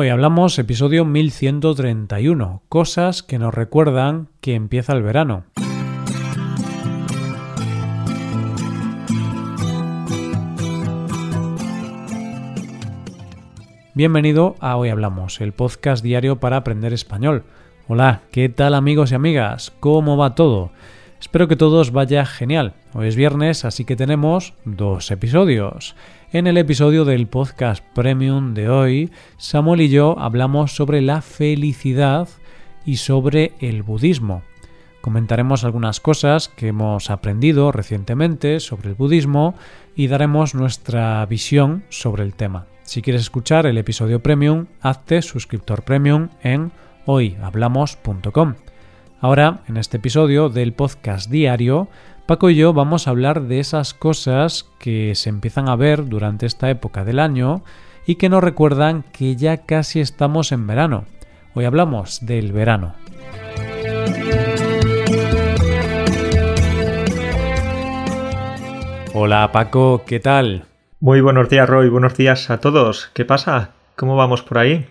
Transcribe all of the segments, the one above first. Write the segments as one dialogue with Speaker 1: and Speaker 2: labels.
Speaker 1: Hoy hablamos episodio 1131, cosas que nos recuerdan que empieza el verano. Bienvenido a Hoy Hablamos, el podcast diario para aprender español. Hola, ¿qué tal amigos y amigas? ¿Cómo va todo? Espero que todos vaya genial. Hoy es viernes, así que tenemos dos episodios. En el episodio del podcast Premium de hoy, Samuel y yo hablamos sobre la felicidad y sobre el budismo. Comentaremos algunas cosas que hemos aprendido recientemente sobre el budismo y daremos nuestra visión sobre el tema. Si quieres escuchar el episodio premium, hazte suscriptor premium en hoyhablamos.com. Ahora, en este episodio del podcast diario, Paco y yo vamos a hablar de esas cosas que se empiezan a ver durante esta época del año y que nos recuerdan que ya casi estamos en verano. Hoy hablamos del verano. Hola Paco, ¿qué tal?
Speaker 2: Muy buenos días, Roy. Buenos días a todos. ¿Qué pasa? ¿Cómo vamos por ahí?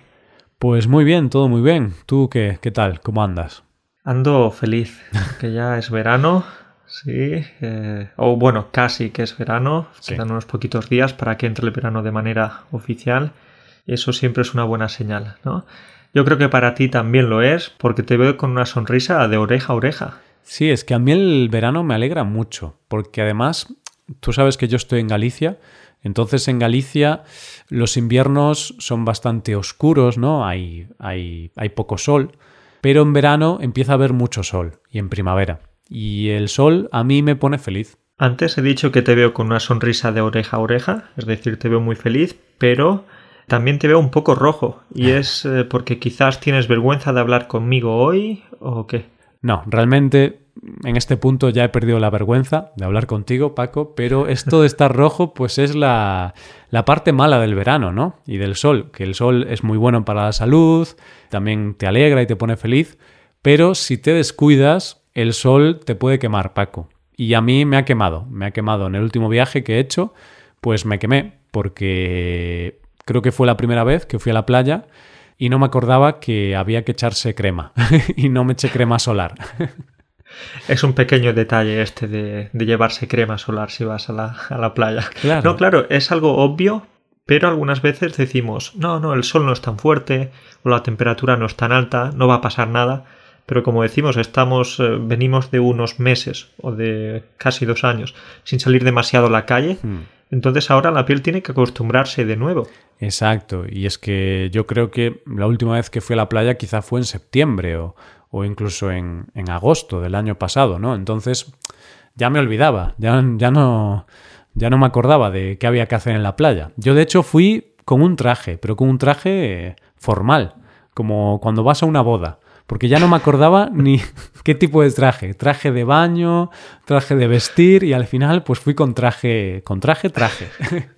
Speaker 1: Pues muy bien, todo muy bien. ¿Tú qué, qué tal? ¿Cómo andas?
Speaker 2: Ando feliz, que ya es verano, sí. Eh, o bueno, casi que es verano. Quedan unos poquitos días para que entre el verano de manera oficial. Eso siempre es una buena señal, ¿no? Yo creo que para ti también lo es, porque te veo con una sonrisa de oreja a oreja.
Speaker 1: Sí, es que a mí el verano me alegra mucho, porque además, tú sabes que yo estoy en Galicia entonces en Galicia los inviernos son bastante oscuros, ¿no? Hay, hay, hay poco sol, pero en verano empieza a haber mucho sol y en primavera. Y el sol a mí me pone feliz.
Speaker 2: Antes he dicho que te veo con una sonrisa de oreja a oreja, es decir, te veo muy feliz, pero también te veo un poco rojo. ¿Y es eh, porque quizás tienes vergüenza de hablar conmigo hoy o qué?
Speaker 1: No, realmente en este punto ya he perdido la vergüenza de hablar contigo, Paco, pero esto de estar rojo, pues es la, la, parte mala del verano, ¿no? Y del sol, que el sol es muy bueno para la salud, también te alegra y te pone feliz, pero si te descuidas, el sol te puede quemar, Paco. Y a mí me ha quemado, me ha quemado en el último viaje que he hecho, pues me quemé, porque creo que fue la primera vez que fui a la playa y no me acordaba que había que echarse crema y no me eché crema solar.
Speaker 2: Es un pequeño detalle este de, llevarse crema solar si vas a la, playa. No, claro, es algo obvio, pero algunas veces decimos, no, no, el sol no es tan fuerte o la temperatura no es tan alta, no va a pasar nada. Pero como decimos, estamos, eh, venimos de unos meses o de casi dos años sin salir demasiado a la calle. Hmm. Entonces ahora la piel tiene que acostumbrarse de nuevo.
Speaker 1: Exacto, y es que yo creo que la última vez que fui a la playa quizá fue en septiembre o, o incluso en, en, agosto del año pasado, ¿no? Entonces ya me olvidaba, ya, ya, no, ya no me acordaba de qué había que hacer en la playa. Yo de hecho fui con un traje, pero con un traje formal, como cuando vas a una boda, porque ya no me acordaba ni qué tipo de traje, traje de baño, traje de vestir y al final pues fui con traje, con traje, traje.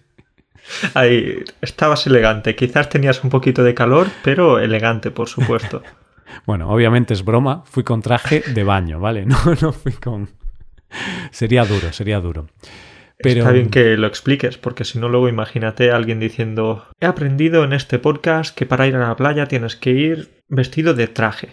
Speaker 2: Ahí estabas elegante, quizás tenías un poquito de calor, pero elegante, por supuesto.
Speaker 1: Bueno, obviamente es broma, fui con traje de baño, ¿vale? No, no fui con... Sería duro, sería duro.
Speaker 2: Pero... Está bien que lo expliques, porque si no luego imagínate a alguien diciendo, he aprendido en este podcast que para ir a la playa tienes que ir vestido de traje.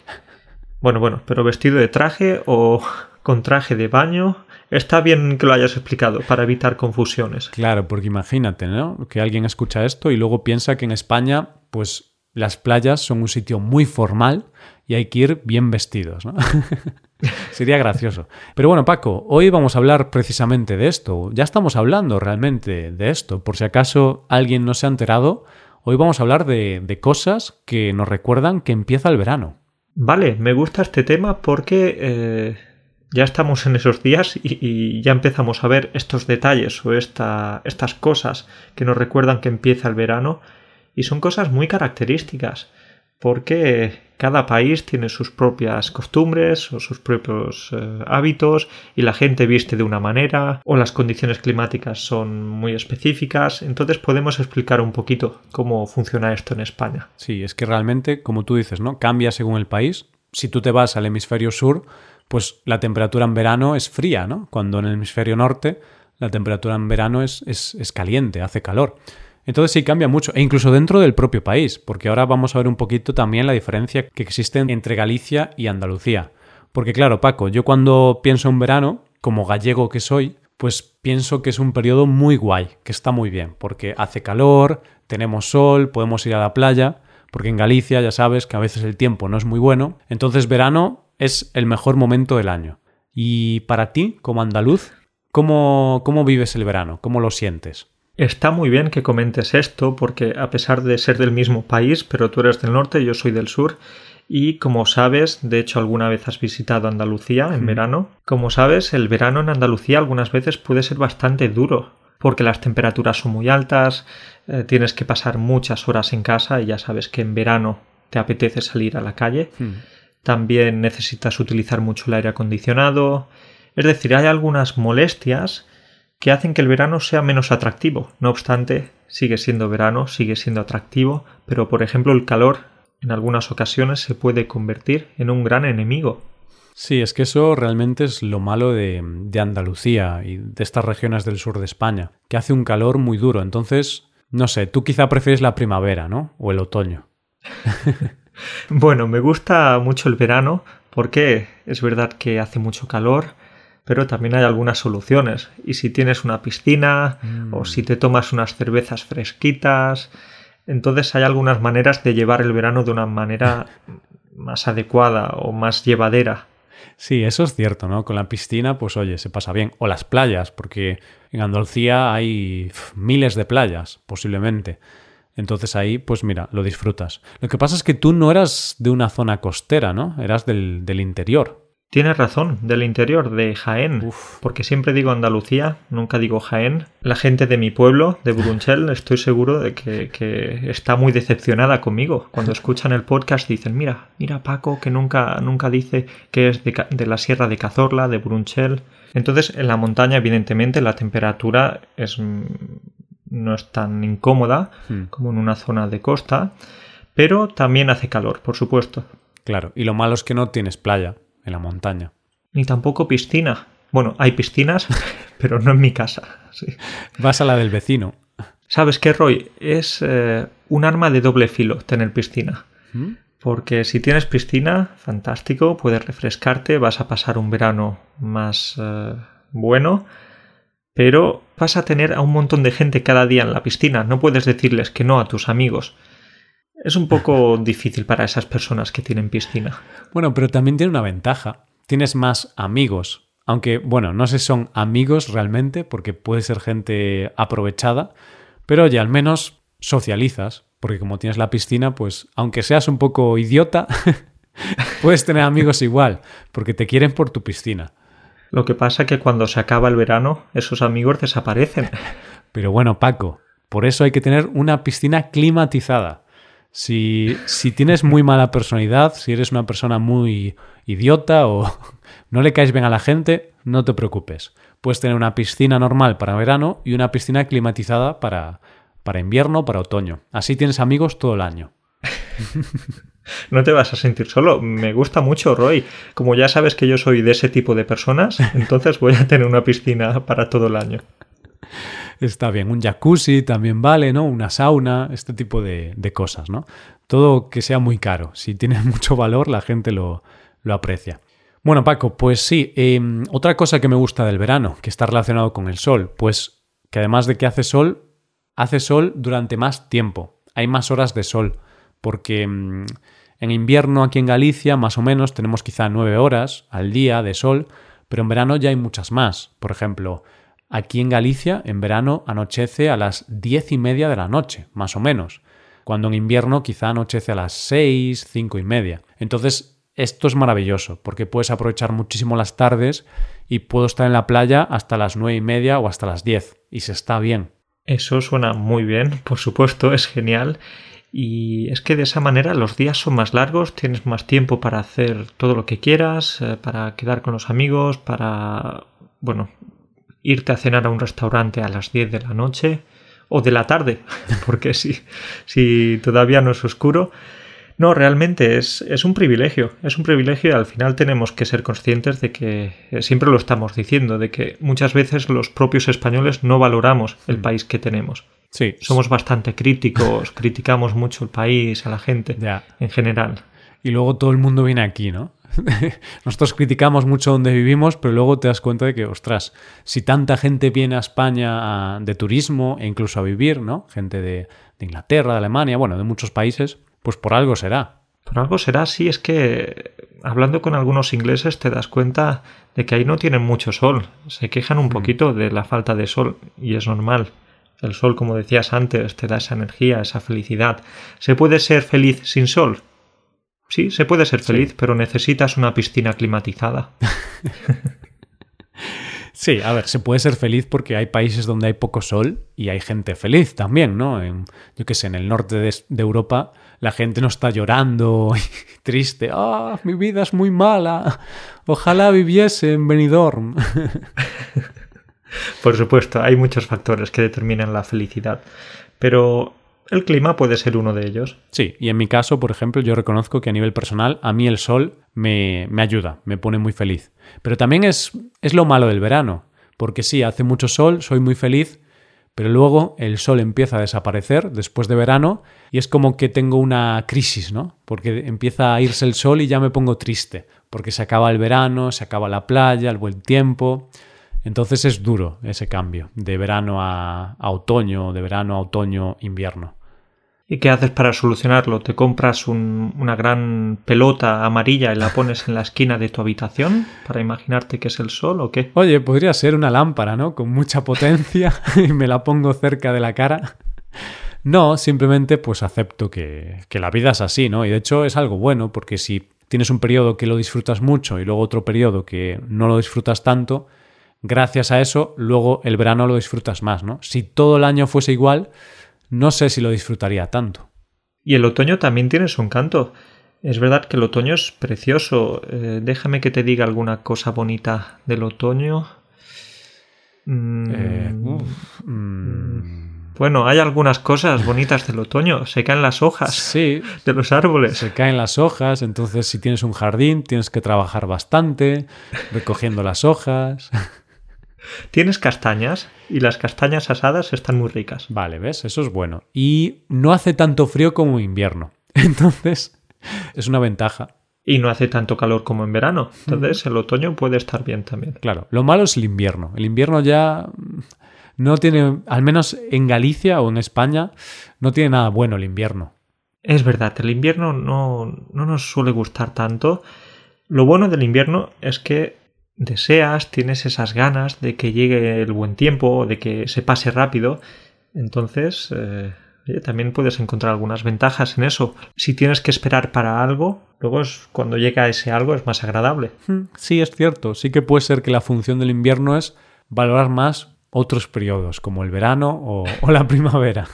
Speaker 2: Bueno, bueno, pero vestido de traje o con traje de baño, está bien que lo hayas explicado para evitar confusiones.
Speaker 1: Claro, porque imagínate, ¿no? Que alguien escucha esto y luego piensa que en España, pues las playas son un sitio muy formal y hay que ir bien vestidos, ¿no? Sería gracioso. Pero bueno, Paco, hoy vamos a hablar precisamente de esto. Ya estamos hablando realmente de esto. Por si acaso alguien no se ha enterado, hoy vamos a hablar de, cosas que nos recuerdan que empieza el verano.
Speaker 2: Vale, me gusta este tema porque eh, ya estamos en esos días y, ya empezamos a ver estos detalles o esta, estas cosas que nos recuerdan que empieza el verano y son cosas muy características porque cada país tiene sus propias costumbres o sus propios eh, hábitos y la gente viste de una manera o las condiciones climáticas son muy específicas. Entonces podemos explicar un poquito cómo funciona esto en España.
Speaker 1: Sí, es que realmente, como tú dices, ¿no? Cambia según el país. Si tú te vas al hemisferio sur, pues la temperatura en verano es fría, ¿no? Cuando en el hemisferio norte la temperatura en verano es, es, es caliente, hace calor. Entonces sí cambia mucho, e incluso dentro del propio país, porque ahora vamos a ver un poquito también la diferencia que existe entre Galicia y Andalucía. Porque claro, Paco, yo cuando pienso en verano, como gallego que soy, pues pienso que es un periodo muy guay, que está muy bien, porque hace calor, tenemos sol, podemos ir a la playa, porque en Galicia ya sabes que a veces el tiempo no es muy bueno, entonces verano es el mejor momento del año. Y para ti, como andaluz, ¿cómo, cómo vives el verano? ¿Cómo lo sientes?
Speaker 2: Está muy bien que comentes esto, porque a pesar de ser del mismo país, pero tú eres del norte, yo soy del sur, y como sabes, de hecho alguna vez has visitado Andalucía en verano, como sabes, el verano en Andalucía algunas veces puede ser bastante duro, porque las temperaturas son muy altas, eh, tienes que pasar muchas horas en casa y ya sabes que en verano te apetece salir a la calle. También necesitas utilizar mucho el aire acondicionado. Es decir, hay algunas molestias que hacen que el verano sea menos atractivo. No obstante, sigue siendo verano, sigue siendo atractivo, pero por ejemplo el calor en algunas ocasiones se puede convertir en un gran enemigo.
Speaker 1: Sí, es que eso realmente es lo malo de, de, Andalucía y de estas regiones del sur de España, que hace un calor muy duro. Entonces, no sé, tú quizá prefieres la primavera, ¿no? O el otoño.
Speaker 2: bueno, me gusta mucho el verano porque es verdad que hace mucho calor, pero también hay algunas soluciones. Y si tienes una piscina o si te tomas unas cervezas fresquitas, entonces hay algunas maneras de llevar el verano de una manera más adecuada o más llevadera.
Speaker 1: Sí, eso es cierto, ¿no? Con la piscina, pues oye, se pasa bien. O las playas, porque en Andalucía hay miles de playas, posiblemente. Entonces ahí, pues mira, lo disfrutas. Lo que pasa es que tú no eras de una zona costera, ¿no? Eras del, del interior.
Speaker 2: Tienes razón, del interior, de Jaén. Porque siempre digo Andalucía, nunca digo Jaén. La gente de mi pueblo, de Burunchel, estoy seguro de que, está muy decepcionada conmigo. Cuando escuchan el podcast dicen, mira, mira Paco, que nunca, nunca dice que es de, la sierra de Cazorla, de Burunchel. Entonces, en la montaña, evidentemente, la temperatura es, no es tan incómoda hmm. como en una zona de costa, pero también hace calor, por supuesto.
Speaker 1: Claro, y lo malo es que no tienes playa en la montaña.
Speaker 2: Ni tampoco piscina. Bueno, hay piscinas, pero no en mi casa.
Speaker 1: Vas a la del vecino.
Speaker 2: ¿Sabes qué, Roy? Es eh, un arma de doble filo tener piscina. ¿Mm? Porque si tienes piscina, fantástico, puedes refrescarte, vas a pasar un verano más eh, bueno, pero vas a tener a un montón de gente cada día en la piscina. No puedes decirles que no a tus amigos. Es un poco difícil para esas personas que tienen piscina.
Speaker 1: Bueno, pero también tiene una ventaja. Tienes más amigos. Aunque, bueno, no sé si son amigos realmente, porque puede ser gente aprovechada. Pero oye, al menos socializas. Porque como tienes la piscina, pues aunque seas un poco idiota, puedes tener amigos igual, porque te quieren por tu piscina.
Speaker 2: Lo que pasa es que cuando se acaba el verano, esos amigos desaparecen.
Speaker 1: Pero bueno, Paco, por eso hay que tener una piscina climatizada. Si, si tienes muy mala personalidad, si eres una persona muy idiota o no le caes bien a la gente, no te preocupes. Puedes tener una piscina normal para verano y una piscina climatizada para, para invierno, para otoño. Así tienes amigos todo el año.
Speaker 2: No te vas a sentir solo. Me gusta mucho, Roy. Como ya sabes que yo soy de ese tipo de personas, entonces voy a tener una piscina para todo el año
Speaker 1: está bien. Un jacuzzi también vale, ¿no? Una sauna, este tipo de, cosas, ¿no? Todo que sea muy caro. Si tiene mucho valor, la gente lo, aprecia. Bueno, Paco, pues sí, em, otra cosa que me gusta del verano, que está relacionado con el sol, pues que además de que hace sol, hace sol durante más tiempo. Hay más horas de sol, porque em, en invierno aquí en Galicia, más o menos, tenemos quizá nueve horas al día de sol, pero en verano ya hay muchas más. Por ejemplo, Aquí en Galicia, en verano, anochece a las diez y media de la noche, más o menos, cuando en invierno quizá anochece a las seis, cinco y media. Entonces, esto es maravilloso, porque puedes aprovechar muchísimo las tardes y puedo estar en la playa hasta las nueve y media o hasta las diez, y se está bien.
Speaker 2: Eso suena muy bien, por supuesto, es genial. Y es que de esa manera los días son más largos, tienes más tiempo para hacer todo lo que quieras, eh, para quedar con los amigos, para, bueno, irte a cenar a un restaurante a las 10 de la noche o de la tarde, porque si, si todavía no es oscuro, No, realmente es, es, un privilegio, es un privilegio y al final tenemos que ser conscientes de que, eh, siempre lo estamos diciendo, de que muchas veces los propios españoles no valoramos el mm. país que tenemos.
Speaker 1: Sí.
Speaker 2: Somos bastante críticos, criticamos mucho el país, a la gente en general.
Speaker 1: Y luego todo el mundo viene aquí, ¿no? Nosotros criticamos mucho donde vivimos, pero luego te das cuenta de que, ostras, si tanta gente viene a España de turismo e incluso a vivir, ¿no? Gente de, de Inglaterra, de Alemania, bueno, de muchos países, pues por algo será.
Speaker 2: Por algo será, sí, es que hablando con algunos ingleses te das cuenta de que ahí no tienen mucho sol. Se quejan un mm. poquito de la falta de sol y es normal. El sol, como decías antes, te da esa energía, esa felicidad. ¿Se puede ser feliz sin sol? Sí, se puede ser feliz, pero necesitas una piscina climatizada.
Speaker 1: Sí, a ver, se puede ser feliz porque hay países donde hay poco sol y hay gente feliz también, ¿no? En, yo qué sé, en el norte de, Europa la gente no está llorando y triste. ¡Ah, mi vida es muy mala! Ojalá viviese en Benidorm.
Speaker 2: Por supuesto, hay muchos factores que determinan la felicidad. Pero el clima puede ser uno de ellos.
Speaker 1: Sí, y en mi caso, por ejemplo, yo reconozco que a nivel personal, a mí el sol me, me ayuda, me pone muy feliz. Pero también es, es lo malo del verano, porque sí, hace mucho sol, soy muy feliz, pero luego el sol empieza a desaparecer después de verano y es como que tengo una crisis, ¿no? Porque empieza a irse el sol y ya me pongo triste, porque se acaba el verano, se acaba la playa, el buen tiempo. Entonces es duro ese cambio de verano a, otoño, de verano a otoño, invierno.
Speaker 2: ¿Y qué haces para solucionarlo? ¿Te compras una gran pelota amarilla y la pones en la esquina de tu habitación para imaginarte que es el sol o qué?
Speaker 1: Oye, podría ser una lámpara, ¿no? Con mucha potencia y me la pongo cerca de la cara. No, simplemente pues acepto que, que la vida es así, ¿no? Y de hecho es algo bueno porque si tienes un periodo que lo disfrutas mucho y luego otro periodo que no lo disfrutas tanto, gracias a eso, luego el verano lo disfrutas más, ¿no? Si todo el año fuese igual, no sé si lo disfrutaría tanto.
Speaker 2: Y el otoño también tiene su encanto. Es verdad que el otoño es precioso. Eh, déjame que te diga alguna cosa bonita del otoño. Mm, eh, mm. Bueno, hay algunas cosas bonitas del otoño. Se caen las hojas de los árboles.
Speaker 1: Se caen las hojas, entonces si tienes un jardín tienes que trabajar bastante recogiendo las hojas.
Speaker 2: Tienes castañas y las castañas asadas están muy ricas.
Speaker 1: Vale, ¿ves? Eso es bueno. Y no hace tanto frío como invierno. Entonces, es una ventaja.
Speaker 2: Y no hace tanto calor como en verano. Entonces, el otoño puede estar bien también.
Speaker 1: Claro, lo malo es el invierno. El invierno ya no tiene, al menos en Galicia o en España, no tiene nada bueno el invierno.
Speaker 2: Es verdad, el invierno no, no nos suele gustar tanto. Lo bueno del invierno es que deseas, tienes esas ganas de que llegue el buen tiempo, de que se pase rápido. Entonces, eh, también puedes encontrar algunas ventajas en eso. Si tienes que esperar para algo, luego es cuando llega ese algo es más agradable.
Speaker 1: Hmm, sí, es cierto. Sí que puede ser que la función del invierno es valorar más otros periodos, como el verano o, la primavera.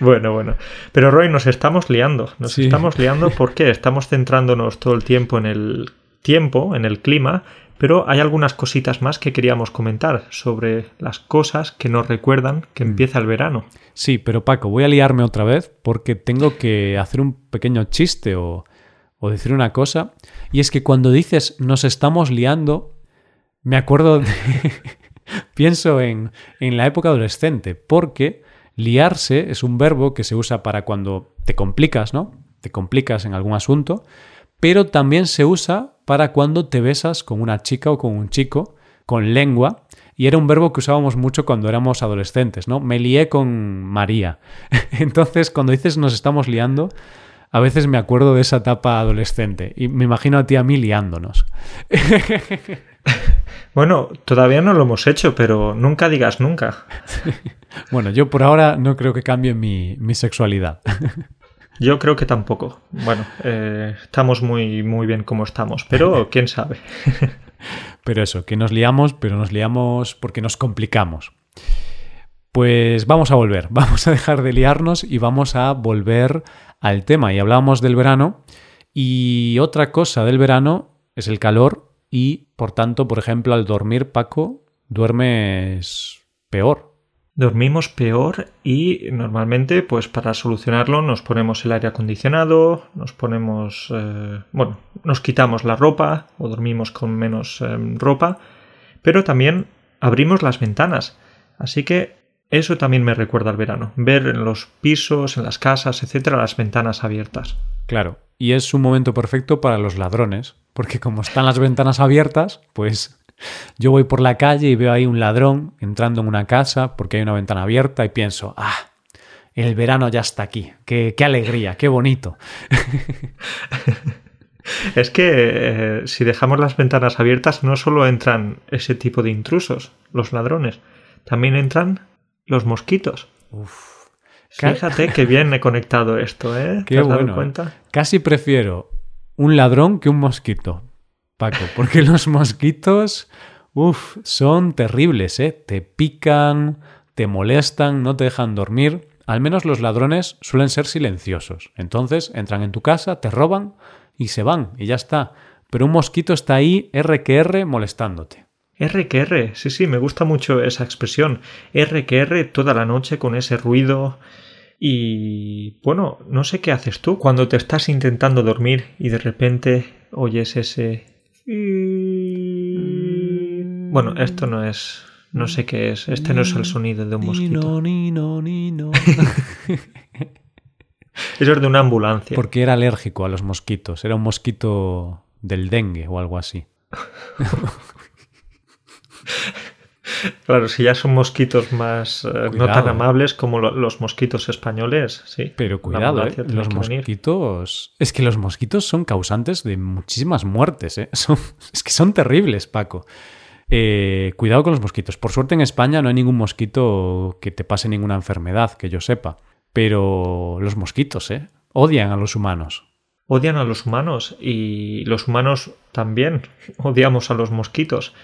Speaker 2: Bueno, bueno. Pero Roy, nos estamos liando. Nos estamos liando porque estamos centrándonos todo el tiempo en el tiempo, en el clima, pero hay algunas cositas más que queríamos comentar sobre las cosas que nos recuerdan que mm. empieza el verano.
Speaker 1: Sí, pero Paco, voy a liarme otra vez porque tengo que hacer un pequeño chiste o, o decir una cosa. Y es que cuando dices nos estamos liando, me acuerdo de... Pienso en, en la época adolescente, porque liarse es un verbo que se usa para cuando te complicas, ¿no? Te complicas en algún asunto, pero también se usa para cuando te besas con una chica o con un chico, con lengua, y era un verbo que usábamos mucho cuando éramos adolescentes, ¿no? Me lié con María. Entonces, cuando dices nos estamos liando, a veces me acuerdo de esa etapa adolescente y me imagino a ti a mí liándonos.
Speaker 2: Bueno, todavía no lo hemos hecho, pero nunca digas nunca.
Speaker 1: bueno, yo por ahora no creo que cambie mi, sexualidad.
Speaker 2: Yo creo que tampoco. Bueno, eh, estamos muy, muy bien como estamos, pero quién sabe.
Speaker 1: pero eso, que nos liamos, pero nos liamos porque nos complicamos. Pues vamos a volver, vamos a dejar de liarnos y vamos a volver al tema. Y hablábamos del verano y otra cosa del verano es el calor y, por tanto, por ejemplo, al dormir, Paco, duermes peor.
Speaker 2: Dormimos peor y normalmente pues para solucionarlo nos ponemos el aire acondicionado, nos ponemos, eh, bueno, nos quitamos la ropa o dormimos con menos em, ropa, pero también abrimos las ventanas. Así que eso también me recuerda al verano, ver en los pisos, en las casas, etcétera, las ventanas abiertas.
Speaker 1: Claro, y es un momento perfecto para los ladrones, porque como están las ventanas abiertas, pues yo voy por la calle y veo ahí un ladrón entrando en una casa porque hay una ventana abierta y pienso, ah, el verano ya está aquí, qué, qué alegría, qué bonito.
Speaker 2: es que eh, si dejamos las ventanas abiertas no solo entran ese tipo de intrusos, los ladrones, también entran los mosquitos. Fíjate que bien he conectado esto, ¿eh?
Speaker 1: Qué bueno. cuenta? Casi prefiero un ladrón que un mosquito. Paco, porque los mosquitos, uff, son terribles, ¿eh? Te pican, te molestan, no te dejan dormir. Al menos los ladrones suelen ser silenciosos. Entonces entran en tu casa, te roban y se van y ya está. Pero un mosquito está ahí, R molestándote.
Speaker 2: R sí, sí, me gusta mucho esa expresión. R toda la noche con ese ruido. Y bueno, no sé qué haces tú cuando te estás intentando dormir y de repente oyes ese bueno, esto no es. No sé qué es. Este no es el sonido de un mosquito. Eso es de una ambulancia.
Speaker 1: Porque era alérgico a los mosquitos. Era un mosquito del dengue o algo así.
Speaker 2: Claro, si ya son mosquitos más eh, no tan amables como los mosquitos españoles, sí.
Speaker 1: Pero cuidado, eh, los mosquitos. Es que los mosquitos son causantes de muchísimas muertes, ¿eh? Es que son terribles, Paco. Eh, cuidado con los mosquitos. Por suerte en España no hay ningún mosquito que te pase ninguna enfermedad, que yo sepa. Pero los mosquitos, ¿eh? Odian a los humanos.
Speaker 2: Odian a los humanos y los humanos también odiamos a los mosquitos.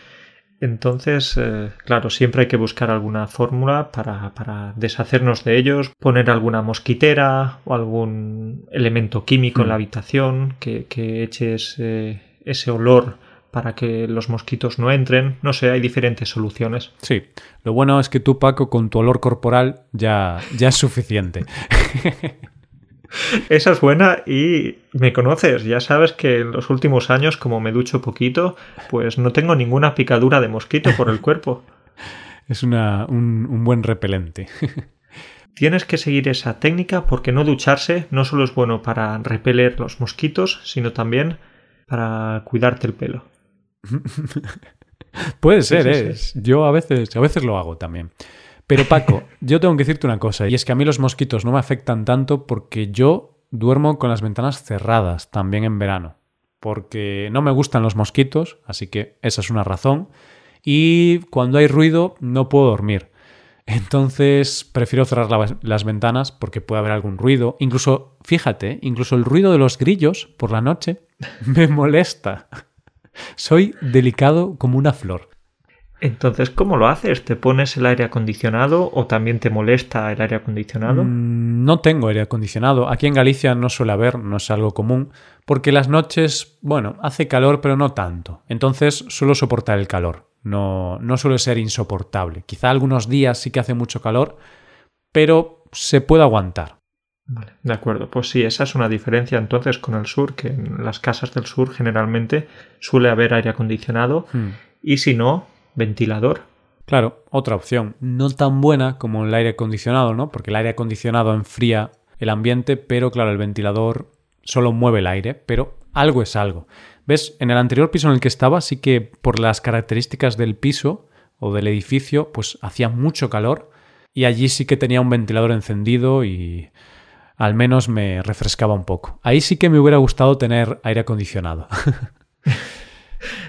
Speaker 2: Entonces, eh, claro, siempre hay que buscar alguna fórmula para, deshacernos de ellos, poner alguna mosquitera o algún elemento químico en la mm. habitación que, eche ese, olor para que los mosquitos no entren. No sé, hay diferentes soluciones.
Speaker 1: Sí, lo bueno es que tú, Paco, con tu olor corporal ya, ya es suficiente.
Speaker 2: Esa es buena y me conoces, ya sabes que en los últimos años, como me ducho poquito, pues no tengo ninguna picadura de mosquito por el cuerpo.
Speaker 1: es una, un, un buen repelente.
Speaker 2: Tienes que seguir esa técnica porque no ducharse no solo es bueno para repeler los mosquitos, sino también para cuidarte el pelo.
Speaker 1: Puede ser, ¿eh? Yo a veces, a veces lo hago también. Pero Paco, yo tengo que decirte una cosa, y es que a mí los mosquitos no me afectan tanto porque yo duermo con las ventanas cerradas también en verano. Porque no me gustan los mosquitos, así que esa es una razón. Y cuando hay ruido no puedo dormir. Entonces prefiero cerrar las ventanas porque puede haber algún ruido. Incluso, fíjate, incluso el ruido de los grillos por la noche me molesta. Soy delicado como una flor.
Speaker 2: Entonces, ¿cómo lo haces? ¿Te pones el aire acondicionado o también te molesta el aire acondicionado?
Speaker 1: Mm, no tengo aire acondicionado. Aquí en Galicia no suele haber, no es algo común, porque las noches, bueno, hace calor, pero no tanto. Entonces suelo soportar el calor. No, no suele ser insoportable. Quizá algunos días sí que hace mucho calor, pero se puede aguantar.
Speaker 2: Vale, de acuerdo. Pues sí, esa es una diferencia entonces con el sur, que en las casas del sur generalmente suele haber aire acondicionado. Hmm. Y si no, ventilador.
Speaker 1: Claro, otra opción. No tan buena como el aire acondicionado, ¿no? Porque el aire acondicionado enfría el ambiente, pero claro, el ventilador solo mueve el aire, pero algo es algo. ¿Ves? En el anterior piso en el que estaba, sí que por las características del piso o del edificio, pues hacía mucho calor y allí sí que tenía un ventilador encendido y al menos me refrescaba un poco. Ahí sí que me hubiera gustado tener aire acondicionado.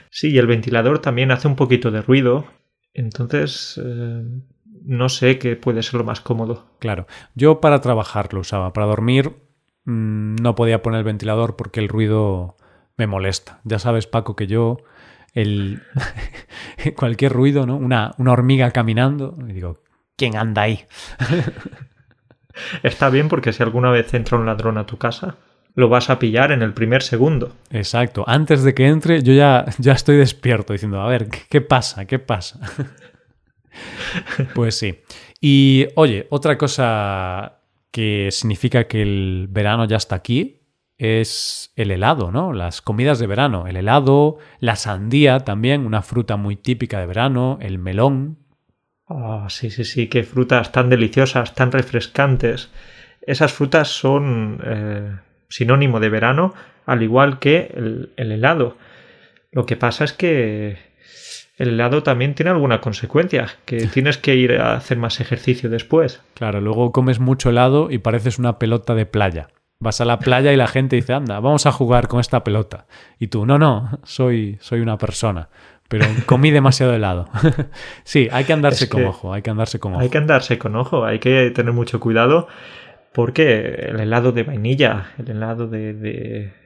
Speaker 2: Sí, y el ventilador también hace un poquito de ruido, entonces eh, no sé qué puede ser lo más cómodo.
Speaker 1: Claro, yo para trabajar lo usaba, para dormir mm, no podía poner el ventilador porque el ruido me molesta. Ya sabes, Paco, que yo el cualquier ruido, ¿no? Una, una hormiga caminando, y digo, ¿quién anda ahí?
Speaker 2: Está bien porque si alguna vez entra un ladrón a tu casa, lo vas a pillar en el primer segundo.
Speaker 1: Exacto. Antes de que entre, yo ya, ya estoy despierto diciendo, a ver, ¿qué, pasa? ¿Qué pasa? Pues sí. Y oye, otra cosa que significa que el verano ya está aquí es el helado, ¿no? Las comidas de verano, el helado, la sandía también, una fruta muy típica de verano, el melón.
Speaker 2: Oh, sí, sí, sí, qué frutas tan deliciosas, tan refrescantes. Esas frutas son eh, sinónimo de verano, al igual que el, el helado. Lo que pasa es que el helado también tiene alguna consecuencia, que tienes que ir a hacer más ejercicio después.
Speaker 1: Claro, luego comes mucho helado y pareces una pelota de playa. Vas a la playa y la gente dice, anda, vamos a jugar con esta pelota. Y tú, no, no, soy, soy una persona. Pero comí demasiado helado. sí, hay que andarse con ojo, hay que andarse con ojo.
Speaker 2: Hay que andarse con ojo, hay que tener mucho cuidado porque el helado de vainilla, el helado de,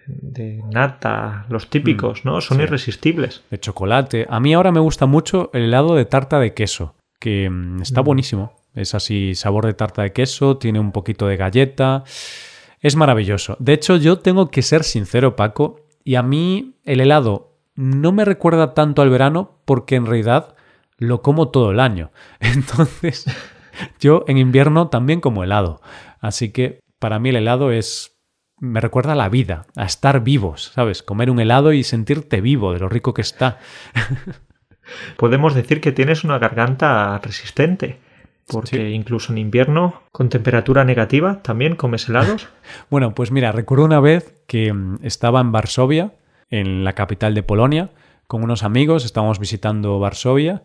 Speaker 2: de, nata, los típicos, mm, ¿no? Son irresistibles.
Speaker 1: De chocolate. A mí ahora me gusta mucho el helado de tarta de queso, que mm, está mm. buenísimo. Es así, sabor de tarta de queso, tiene un poquito de galleta. Es maravilloso. De hecho, yo tengo que ser sincero, Paco, y a mí el helado no me recuerda tanto al verano porque en realidad lo como todo el año. Entonces, yo en invierno también como helado. Así que para mí el helado es me recuerda a la vida, a estar vivos, ¿sabes? Comer un helado y sentirte vivo de lo rico que está.
Speaker 2: Podemos decir que tienes una garganta resistente. Porque incluso en invierno, con temperatura negativa, también comes helados.
Speaker 1: bueno, pues mira, recuerdo una vez que mm, estaba en Varsovia, en la capital de Polonia, con unos amigos, estábamos visitando Varsovia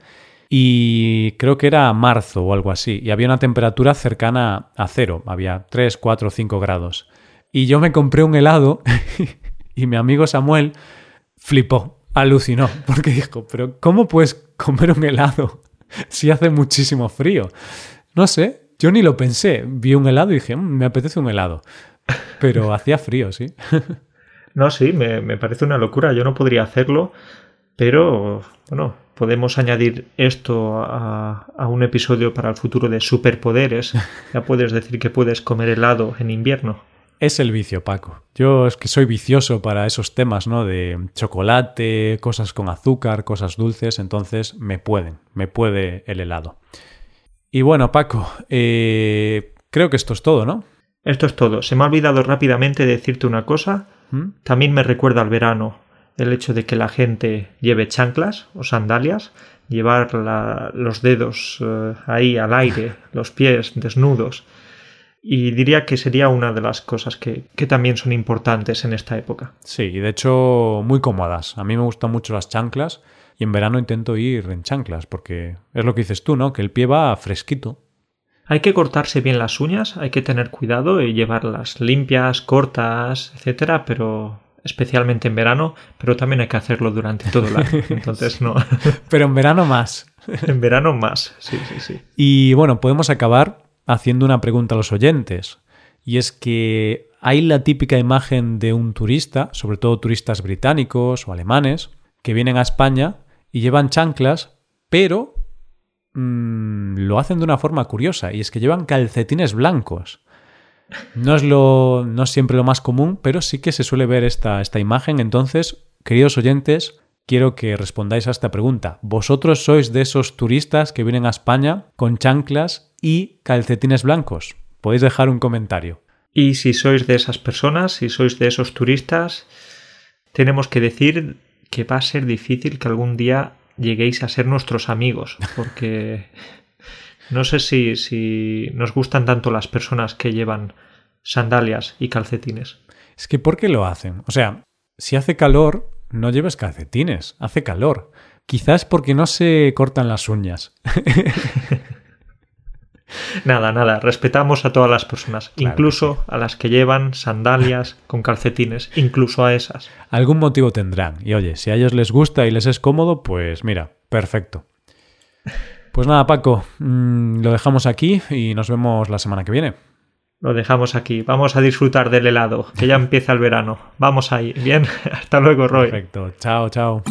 Speaker 1: y creo que era marzo o algo así, y había una temperatura cercana a cero, había 3, 4, 5 grados. Y yo me compré un helado y mi amigo Samuel flipó, alucinó, porque dijo, pero ¿cómo puedes comer un helado si hace muchísimo frío. No sé, yo ni lo pensé. Vi un helado y dije, mm, me apetece un helado. Pero hacía frío, sí.
Speaker 2: no, sí, me, parece una locura. Yo no podría hacerlo, pero bueno, podemos añadir esto a, a, un episodio para el futuro de superpoderes. Ya puedes decir que puedes comer helado en invierno.
Speaker 1: Es el vicio, Paco. Yo es que soy vicioso para esos temas, ¿no? De chocolate, cosas con azúcar, cosas dulces, entonces me pueden, me puede el helado. Y bueno, Paco, eh, creo que esto es todo, ¿no?
Speaker 2: Esto es todo. Se me ha olvidado rápidamente decirte una cosa. ¿Mm? También me recuerda al verano el hecho de que la gente lleve chanclas o sandalias, llevar los dedos eh, ahí al aire, los pies desnudos y diría que sería una de las cosas que, también son importantes en esta época.
Speaker 1: Sí, y de hecho muy cómodas. A mí me gustan mucho las chanclas y en verano intento ir en chanclas porque es lo que dices tú, ¿no? Que el pie va fresquito.
Speaker 2: Hay que cortarse bien las uñas, hay que tener cuidado y llevarlas limpias, cortas, etcétera, pero especialmente en verano, pero también hay que hacerlo durante todo el año. Entonces no.
Speaker 1: pero en verano más.
Speaker 2: en verano más, sí, sí, sí.
Speaker 1: Y bueno, podemos acabar haciendo una pregunta a los oyentes. Y es que hay la típica imagen de un turista, sobre todo turistas británicos o alemanes, que vienen a España y llevan chanclas, pero mm, lo hacen de una forma curiosa, y es que llevan calcetines blancos. No es, lo, no es siempre lo más común, pero sí que se suele ver esta, esta imagen. Entonces, queridos oyentes, quiero que respondáis a esta pregunta. ¿Vosotros sois de esos turistas que vienen a España con chanclas y calcetines blancos? Podéis dejar un comentario.
Speaker 2: Y si sois de esas personas, si sois de esos turistas, tenemos que decir que va a ser difícil que algún día lleguéis a ser nuestros amigos, porque no sé si, si nos gustan tanto las personas que llevan sandalias y calcetines.
Speaker 1: Es que ¿por qué lo hacen? O sea, si hace calor, no lleves calcetines, hace calor. Quizás porque no se cortan las uñas.
Speaker 2: nada, nada, respetamos a todas las personas, incluso a las que llevan sandalias con calcetines, incluso a esas.
Speaker 1: Algún motivo tendrán. Y oye, si a ellos les gusta y les es cómodo, pues mira, perfecto. Pues nada, Paco, mm, lo dejamos aquí y nos vemos la semana que viene.
Speaker 2: Lo dejamos aquí. Vamos a disfrutar del helado, que ya empieza el verano. Vamos ahí. Bien, hasta luego, Roy.
Speaker 1: Perfecto. Chao, chao.